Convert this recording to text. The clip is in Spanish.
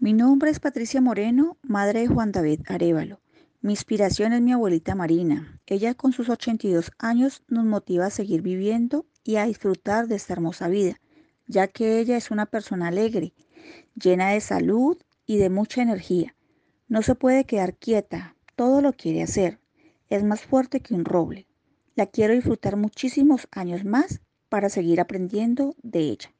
Mi nombre es Patricia Moreno, madre de Juan David Arevalo. Mi inspiración es mi abuelita Marina. Ella con sus 82 años nos motiva a seguir viviendo y a disfrutar de esta hermosa vida, ya que ella es una persona alegre, llena de salud y de mucha energía. No se puede quedar quieta, todo lo quiere hacer. Es más fuerte que un roble. La quiero disfrutar muchísimos años más para seguir aprendiendo de ella.